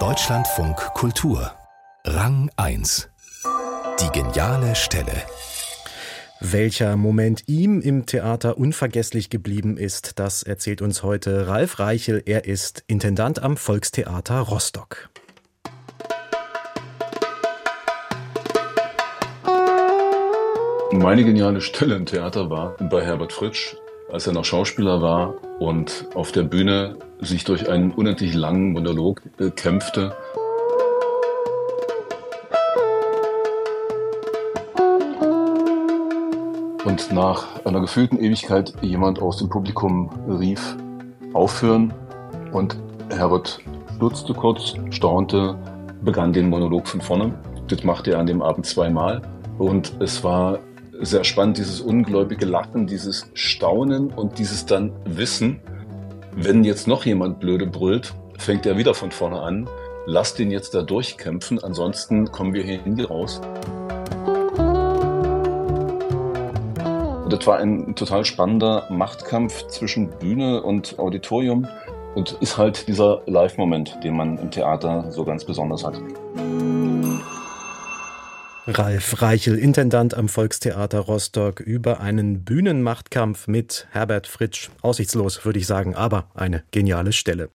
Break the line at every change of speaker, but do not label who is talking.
Deutschlandfunk Kultur Rang 1 Die geniale Stelle
welcher Moment ihm im Theater unvergesslich geblieben ist, das erzählt uns heute Ralf Reichel. Er ist Intendant am Volkstheater Rostock.
Meine geniale Stelle im Theater war bei Herbert Fritsch, als er noch Schauspieler war und auf der Bühne sich durch einen unendlich langen Monolog äh, kämpfte. Und nach einer gefühlten Ewigkeit jemand aus dem Publikum rief, aufhören. Und Herbert stutzte kurz, staunte, begann den Monolog von vorne. Das machte er an dem Abend zweimal. Und es war sehr spannend, dieses ungläubige Lachen, dieses Staunen und dieses dann Wissen, wenn jetzt noch jemand blöde brüllt, fängt er wieder von vorne an. Lass den jetzt da durchkämpfen, ansonsten kommen wir hier nie raus. das war ein total spannender Machtkampf zwischen Bühne und Auditorium und ist halt dieser Live-Moment, den man im Theater so ganz besonders hat.
Ralf Reichel, Intendant am Volkstheater Rostock, über einen Bühnenmachtkampf mit Herbert Fritsch. Aussichtslos, würde ich sagen, aber eine geniale Stelle.